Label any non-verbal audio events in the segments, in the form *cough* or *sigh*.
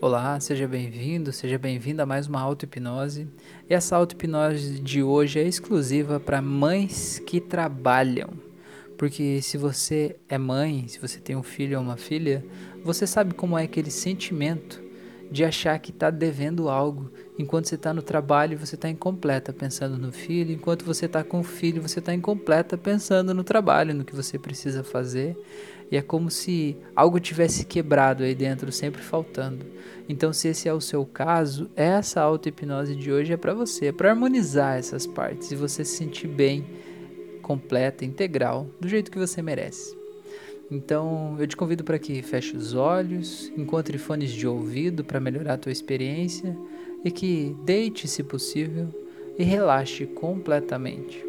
Olá, seja bem-vindo, seja bem-vinda a mais uma auto-hipnose. E essa auto-hipnose de hoje é exclusiva para mães que trabalham. Porque se você é mãe, se você tem um filho ou uma filha, você sabe como é aquele sentimento de achar que está devendo algo. Enquanto você está no trabalho, você está incompleta pensando no filho. Enquanto você está com o filho, você está incompleta pensando no trabalho, no que você precisa fazer e é como se algo tivesse quebrado aí dentro, sempre faltando. Então, se esse é o seu caso, essa auto-hipnose de hoje é para você, é para harmonizar essas partes e você se sentir bem, completa, integral, do jeito que você merece. Então, eu te convido para que feche os olhos, encontre fones de ouvido para melhorar a tua experiência e que deite, se possível, e relaxe completamente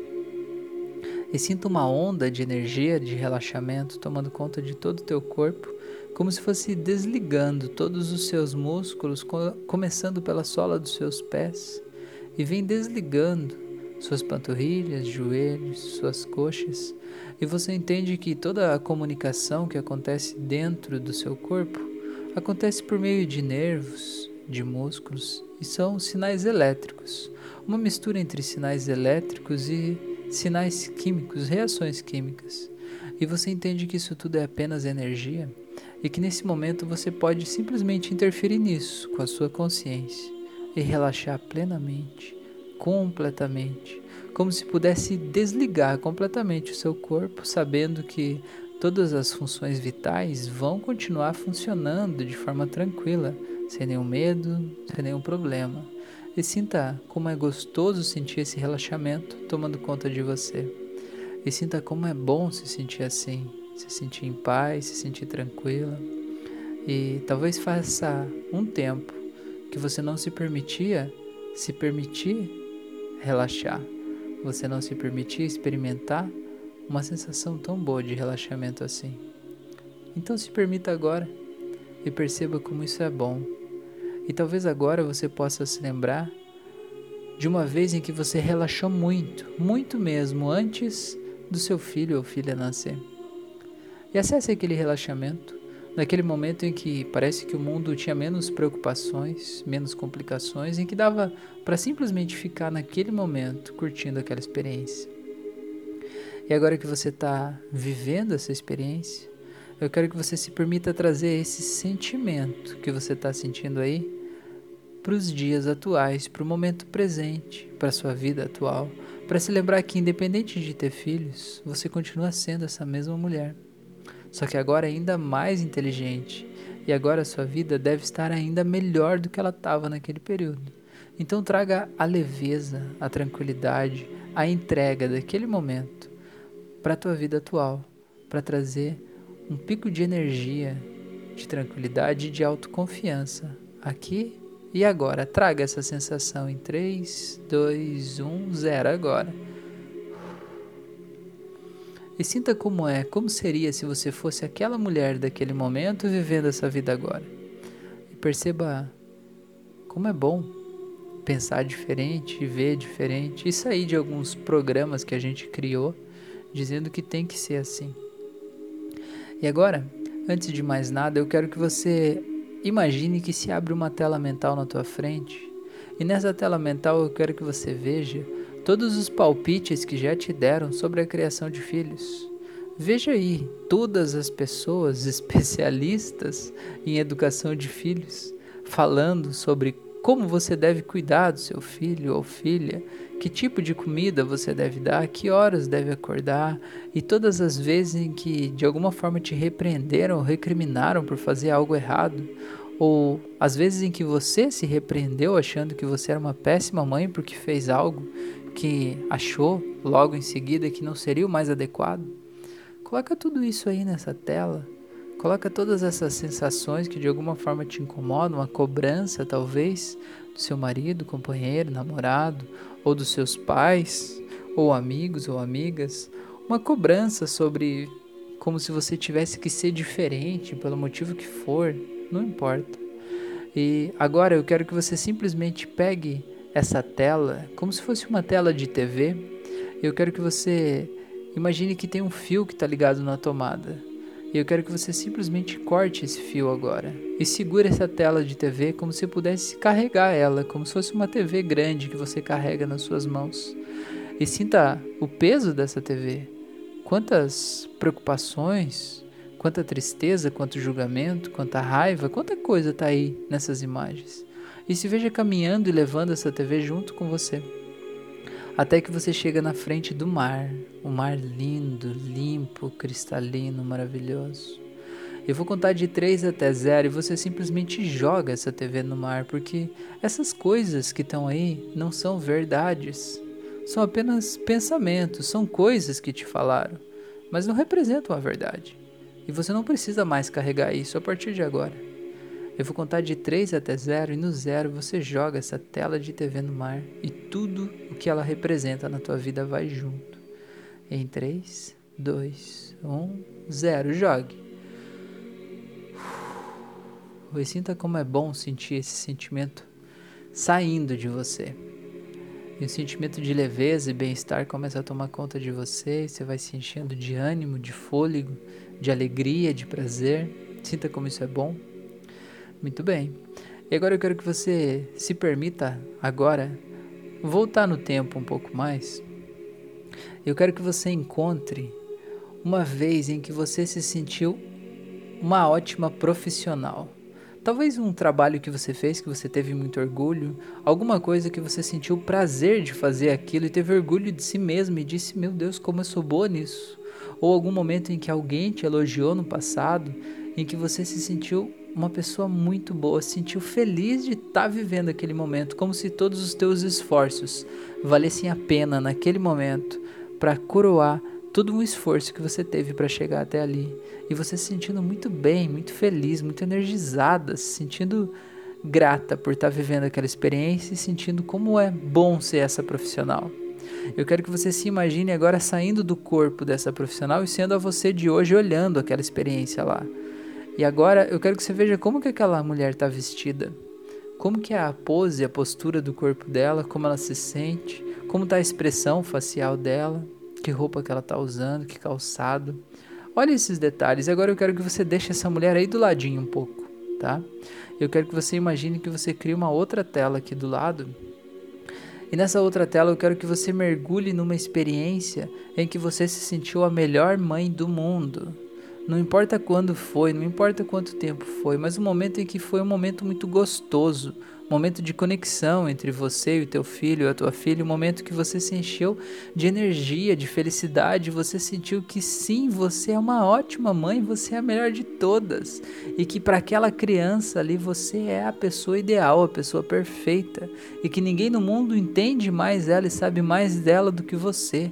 e sinta uma onda de energia, de relaxamento tomando conta de todo o teu corpo, como se fosse desligando todos os seus músculos, começando pela sola dos seus pés, e vem desligando suas panturrilhas, joelhos, suas coxas, e você entende que toda a comunicação que acontece dentro do seu corpo acontece por meio de nervos, de músculos, e são sinais elétricos, uma mistura entre sinais elétricos e sinais químicos, reações químicas. E você entende que isso tudo é apenas energia e que nesse momento você pode simplesmente interferir nisso com a sua consciência e relaxar plenamente, completamente, como se pudesse desligar completamente o seu corpo, sabendo que todas as funções vitais vão continuar funcionando de forma tranquila, sem nenhum medo, sem nenhum problema e sinta como é gostoso sentir esse relaxamento tomando conta de você. E sinta como é bom se sentir assim, se sentir em paz, se sentir tranquila. E talvez faça um tempo que você não se permitia se permitir relaxar. Você não se permitia experimentar uma sensação tão boa de relaxamento assim. Então se permita agora e perceba como isso é bom e talvez agora você possa se lembrar de uma vez em que você relaxou muito, muito mesmo, antes do seu filho ou filha nascer. E acesse aquele relaxamento, naquele momento em que parece que o mundo tinha menos preocupações, menos complicações, em que dava para simplesmente ficar naquele momento curtindo aquela experiência. E agora que você está vivendo essa experiência, eu quero que você se permita trazer esse sentimento que você está sentindo aí para os dias atuais, para o momento presente, para a sua vida atual, para se lembrar que, independente de ter filhos, você continua sendo essa mesma mulher. Só que agora é ainda mais inteligente, e agora a sua vida deve estar ainda melhor do que ela estava naquele período. Então traga a leveza, a tranquilidade, a entrega daquele momento para a tua vida atual, para trazer um pico de energia, de tranquilidade e de autoconfiança aqui e agora, traga essa sensação em 3, 2, 1, 0 agora. E sinta como é, como seria se você fosse aquela mulher daquele momento vivendo essa vida agora. E perceba como é bom pensar diferente, ver diferente e sair de alguns programas que a gente criou dizendo que tem que ser assim. E agora, antes de mais nada, eu quero que você Imagine que se abre uma tela mental na tua frente, e nessa tela mental eu quero que você veja todos os palpites que já te deram sobre a criação de filhos. Veja aí todas as pessoas *laughs* especialistas em educação de filhos falando sobre como você deve cuidar do seu filho ou filha, que tipo de comida você deve dar, que horas deve acordar? E todas as vezes em que de alguma forma te repreenderam ou recriminaram por fazer algo errado, ou as vezes em que você se repreendeu achando que você era uma péssima mãe porque fez algo que achou logo em seguida que não seria o mais adequado. Coloca tudo isso aí nessa tela Coloca todas essas sensações que de alguma forma te incomodam, uma cobrança talvez do seu marido, companheiro, namorado, ou dos seus pais, ou amigos ou amigas, uma cobrança sobre como se você tivesse que ser diferente pelo motivo que for, não importa. E agora eu quero que você simplesmente pegue essa tela, como se fosse uma tela de TV. Eu quero que você imagine que tem um fio que está ligado na tomada E eu quero que você simplesmente corte esse fio agora e segure essa tela de TV como se pudesse carregar ela, como se fosse uma TV grande que você carrega nas suas mãos. E sinta o peso dessa TV. Quantas preocupações, quanta tristeza, quanto julgamento, quanta raiva, quanta coisa está aí nessas imagens. E se veja caminhando e levando essa TV junto com você até que você chega na frente do mar, um mar lindo, limpo, cristalino, maravilhoso. Eu vou contar de 3 até 0 e você simplesmente joga essa TV no mar, porque essas coisas que estão aí não são verdades. São apenas pensamentos, são coisas que te falaram, mas não representam a verdade. E você não precisa mais carregar isso a partir de agora. Eu vou contar de 3 até 0 e no 0 você joga essa tela de TV no mar e tudo o que ela representa na tua vida vai junto. Em 3, 2, 1, 0. Jogue. E sinta como é bom sentir esse sentimento saindo de você. E o sentimento de leveza e bem-estar começa a tomar conta de você. Você vai se enchendo de ânimo, de fôlego, de alegria, de prazer. Sinta como isso é bom. Muito bem. E agora eu quero que você se permita agora voltar no tempo um pouco mais. Eu quero que você encontre uma vez em que você se sentiu uma ótima profissional. Talvez um trabalho que você fez que você teve muito orgulho, alguma coisa que você sentiu prazer de fazer aquilo e teve orgulho de si mesmo e disse: Meu Deus, como eu sou boa nisso. Ou algum momento em que alguém te elogiou no passado, em que você se sentiu uma pessoa muito boa, se sentiu feliz de estar tá vivendo aquele momento, como se todos os teus esforços valessem a pena naquele momento para coroar todo um esforço que você teve para chegar até ali. E você se sentindo muito bem, muito feliz, muito energizada, se sentindo grata por estar tá vivendo aquela experiência e sentindo como é bom ser essa profissional. Eu quero que você se imagine agora saindo do corpo dessa profissional e sendo a você de hoje olhando aquela experiência lá. E agora eu quero que você veja como que aquela mulher está vestida. Como que é a pose, a postura do corpo dela, como ela se sente, como está a expressão facial dela, que roupa que ela está usando, que calçado. Olha esses detalhes. Agora eu quero que você deixe essa mulher aí do ladinho um pouco, tá? Eu quero que você imagine que você cria uma outra tela aqui do lado. E nessa outra tela eu quero que você mergulhe numa experiência em que você se sentiu a melhor mãe do mundo. Não importa quando foi, não importa quanto tempo foi, mas o momento em que foi um momento muito gostoso, um momento de conexão entre você e o teu filho, a tua filha, um momento que você se encheu de energia, de felicidade, você sentiu que sim, você é uma ótima mãe, você é a melhor de todas e que para aquela criança ali você é a pessoa ideal, a pessoa perfeita e que ninguém no mundo entende mais ela e sabe mais dela do que você.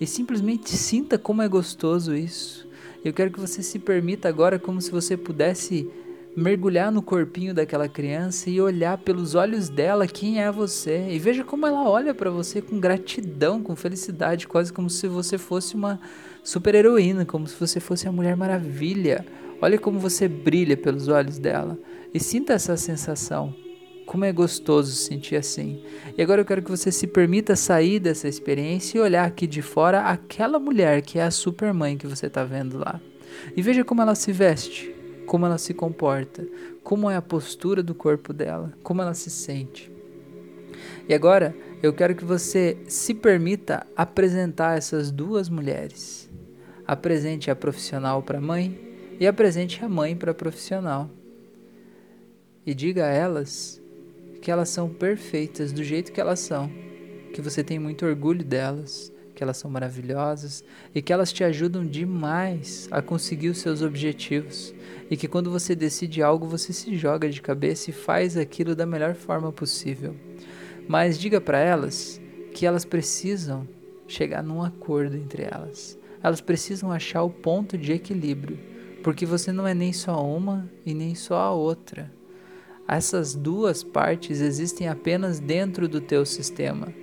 E simplesmente sinta como é gostoso isso. Eu quero que você se permita agora como se você pudesse mergulhar no corpinho daquela criança e olhar pelos olhos dela quem é você. E veja como ela olha para você com gratidão, com felicidade, quase como se você fosse uma super-heroína, como se você fosse a Mulher Maravilha. Olha como você brilha pelos olhos dela e sinta essa sensação. Como é gostoso sentir assim. E agora eu quero que você se permita sair dessa experiência e olhar aqui de fora aquela mulher que é a supermãe que você está vendo lá. E veja como ela se veste, como ela se comporta, como é a postura do corpo dela, como ela se sente. E agora eu quero que você se permita apresentar essas duas mulheres. Apresente a profissional para a mãe e apresente a mãe para a profissional. E diga a elas que elas são perfeitas do jeito que elas são, que você tem muito orgulho delas, que elas são maravilhosas e que elas te ajudam demais a conseguir os seus objetivos. E que quando você decide algo, você se joga de cabeça e faz aquilo da melhor forma possível. Mas diga para elas que elas precisam chegar num acordo entre elas. Elas precisam achar o ponto de equilíbrio, porque você não é nem só uma e nem só a outra. Essas duas partes existem apenas dentro do teu sistema.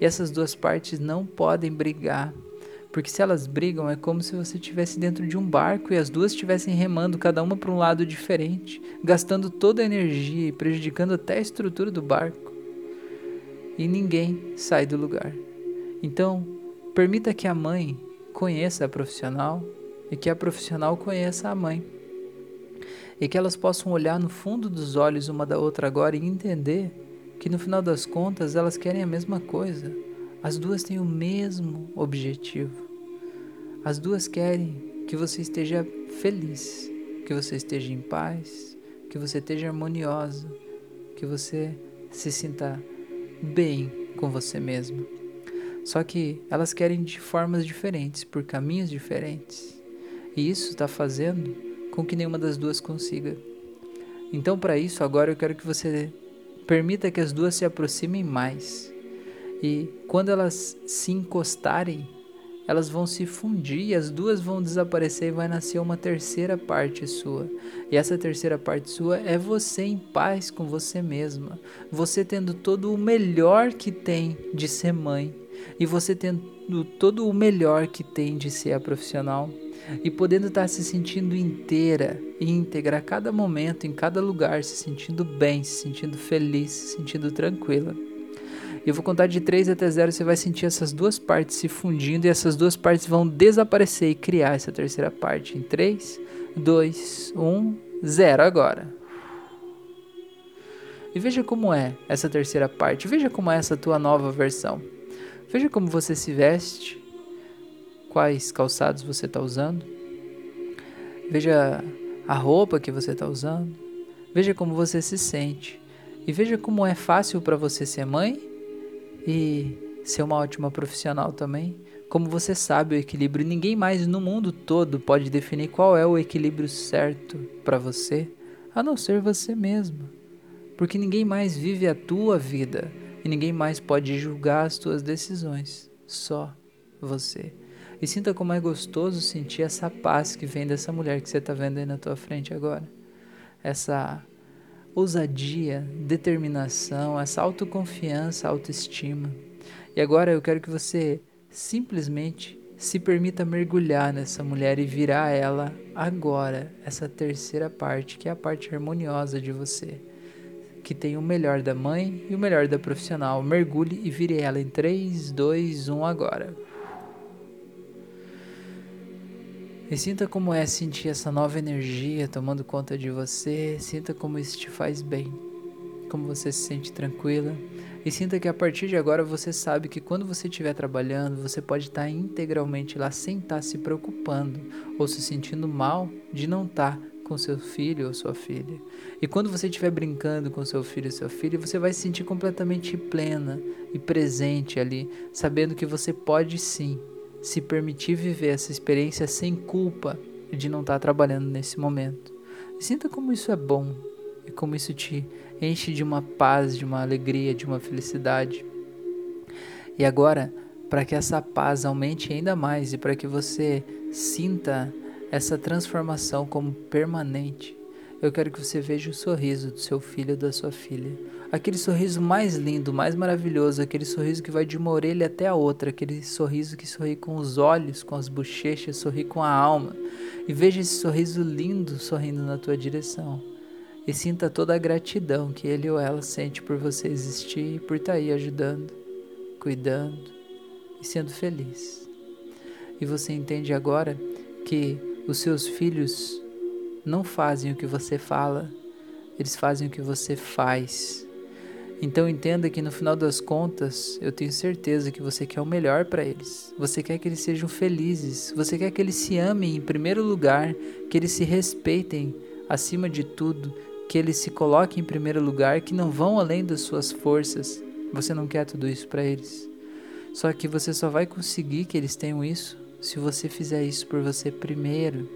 E essas duas partes não podem brigar. Porque se elas brigam, é como se você estivesse dentro de um barco e as duas estivessem remando, cada uma para um lado diferente, gastando toda a energia e prejudicando até a estrutura do barco. E ninguém sai do lugar. Então, permita que a mãe conheça a profissional e que a profissional conheça a mãe. E que elas possam olhar no fundo dos olhos uma da outra agora e entender que no final das contas elas querem a mesma coisa. As duas têm o mesmo objetivo. As duas querem que você esteja feliz, que você esteja em paz, que você esteja harmoniosa, que você se sinta bem com você mesma. Só que elas querem de formas diferentes, por caminhos diferentes. E isso está fazendo com que nenhuma das duas consiga. Então, para isso, agora eu quero que você permita que as duas se aproximem mais. E quando elas se encostarem, elas vão se fundir as duas vão desaparecer e vai nascer uma terceira parte sua. E essa terceira parte sua é você em paz com você mesma, você tendo todo o melhor que tem de ser mãe e você tendo todo o melhor que tem de ser a profissional e podendo estar se sentindo inteira, íntegra a cada momento, em cada lugar, se sentindo bem, se sentindo feliz, se sentindo tranquila. Eu vou contar de 3 até 0, você vai sentir essas duas partes se fundindo e essas duas partes vão desaparecer e criar essa terceira parte. Em 3, 2, 1, 0 agora. E veja como é essa terceira parte, veja como é essa tua nova versão. Veja como você se veste, quais calçados você está usando. Veja a roupa que você está usando. Veja como você se sente. E veja como é fácil para você ser mãe e ser uma ótima profissional também. Como você sabe o equilíbrio, ninguém mais no mundo todo pode definir qual é o equilíbrio certo para você, a não ser você mesmo. Porque ninguém mais vive a tua vida e ninguém mais pode julgar as tuas decisões, só você. E sinta como é gostoso sentir essa paz que vem dessa mulher que você está vendo aí na tua frente agora. Essa ousadia, determinação, essa autoconfiança, autoestima. E agora eu quero que você simplesmente se permita mergulhar nessa mulher e virar ela agora, essa terceira parte, que é a parte harmoniosa de você, que tem o melhor da mãe e o melhor da profissional. Mergulhe e vire ela em 3, 2, 1 agora. E sinta como é sentir essa nova energia tomando conta de você. Sinta como isso te faz bem. Como você se sente tranquila. E sinta que a partir de agora você sabe que quando você estiver trabalhando, você pode estar integralmente lá sem estar se preocupando ou se sentindo mal de não estar com seu filho ou sua filha. E quando você estiver brincando com seu filho ou sua filha, você vai se sentir completamente plena e presente ali, sabendo que você pode sim se permitir viver essa experiência sem culpa de não estar trabalhando nesse momento. Sinta como isso é bom e como isso te enche de uma paz, de uma alegria, de uma felicidade. E agora, para que essa paz aumente ainda mais e para que você sinta essa transformação como permanente, eu quero que você veja o sorriso do seu filho ou da sua filha. Aquele sorriso mais lindo, mais maravilhoso, aquele sorriso que vai de uma orelha até a outra, aquele sorriso que sorri com os olhos, com as bochechas, sorri com a alma. E veja esse sorriso lindo sorrindo na tua direção. E sinta toda a gratidão que ele ou ela sente por você existir e por estar tá aí ajudando, cuidando e sendo feliz. E você entende agora que os seus filhos não fazem o que você fala, eles fazem o que você faz. Então entenda que no final das contas, eu tenho certeza que você quer o melhor para eles. Você quer que eles sejam felizes, você quer que eles se amem em primeiro lugar, que eles se respeitem acima de tudo, que eles se coloquem em primeiro lugar, que não vão além das suas forças. Você não quer tudo isso para eles. Só que você só vai conseguir que eles tenham isso se você fizer isso por você primeiro.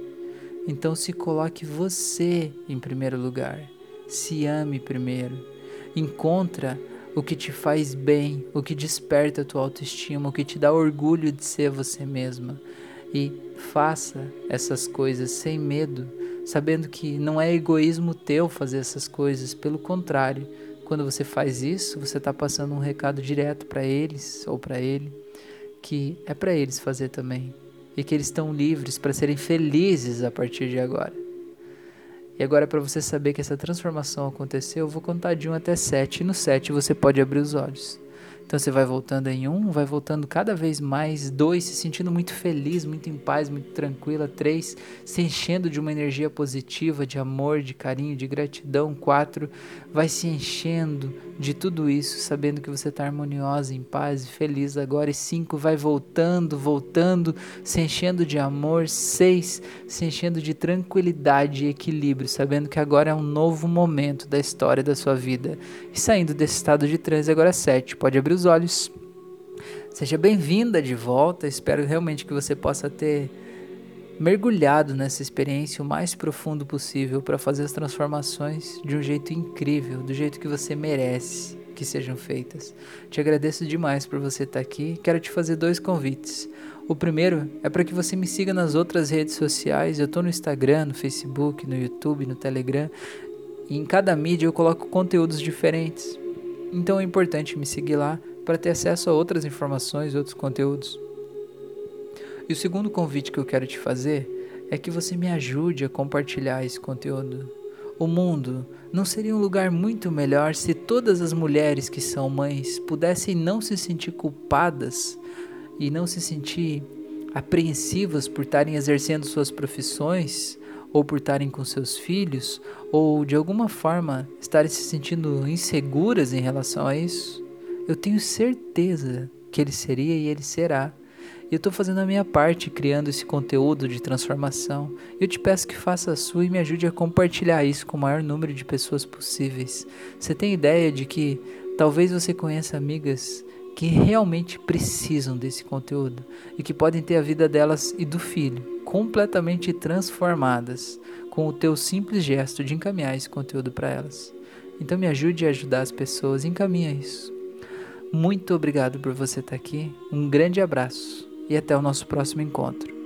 Então se coloque você em primeiro lugar. Se ame primeiro. Encontra o que te faz bem, o que desperta a tua autoestima, o que te dá orgulho de ser você mesma. E faça essas coisas sem medo, sabendo que não é egoísmo teu fazer essas coisas, pelo contrário, quando você faz isso, você está passando um recado direto para eles ou para ele, que é para eles fazer também e que eles estão livres para serem felizes a partir de agora. E agora, para você saber que essa transformação aconteceu, eu vou contar de 1 até 7. E no 7 você pode abrir os olhos. Então você vai voltando em um, vai voltando cada vez mais, dois, se sentindo muito feliz, muito em paz, muito tranquila, três, se enchendo de uma energia positiva, de amor, de carinho, de gratidão, quatro, vai se enchendo de tudo isso, sabendo que você está harmoniosa, em paz e feliz agora, e cinco, vai voltando, voltando, se enchendo de amor, seis, se enchendo de tranquilidade e equilíbrio, sabendo que agora é um novo momento da história da sua vida, e saindo desse estado de transe agora sete, pode abrir os olhos. Seja bem-vinda de volta. Espero realmente que você possa ter mergulhado nessa experiência o mais profundo possível para fazer as transformações de um jeito incrível, do jeito que você merece que sejam feitas. Te agradeço demais por você estar aqui. Quero te fazer dois convites. O primeiro é para que você me siga nas outras redes sociais. Eu estou no Instagram, no Facebook, no YouTube, no Telegram. E em cada mídia eu coloco conteúdos diferentes. Então é importante me seguir lá para ter acesso a outras informações, outros conteúdos. E o segundo convite que eu quero te fazer é que você me ajude a compartilhar esse conteúdo. O mundo não seria um lugar muito melhor se todas as mulheres que são mães pudessem não se sentir culpadas e não se sentir apreensivas por estarem exercendo suas profissões ou por estarem com seus filhos, ou de alguma forma estarem se sentindo inseguras em relação a isso, eu tenho certeza que ele seria e ele será. E eu estou fazendo a minha parte criando esse conteúdo de transformação. Eu te peço que faça a sua e me ajude a compartilhar isso com o maior número de pessoas possíveis. Você tem ideia de que talvez você conheça amigas que realmente precisam desse conteúdo e que podem ter a vida delas e do filho completamente transformadas com o teu simples gesto de encaminhar esse conteúdo para elas. Então me ajude a ajudar as pessoas, encaminha isso. Muito obrigado por você estar aqui, um grande abraço e até o nosso próximo encontro.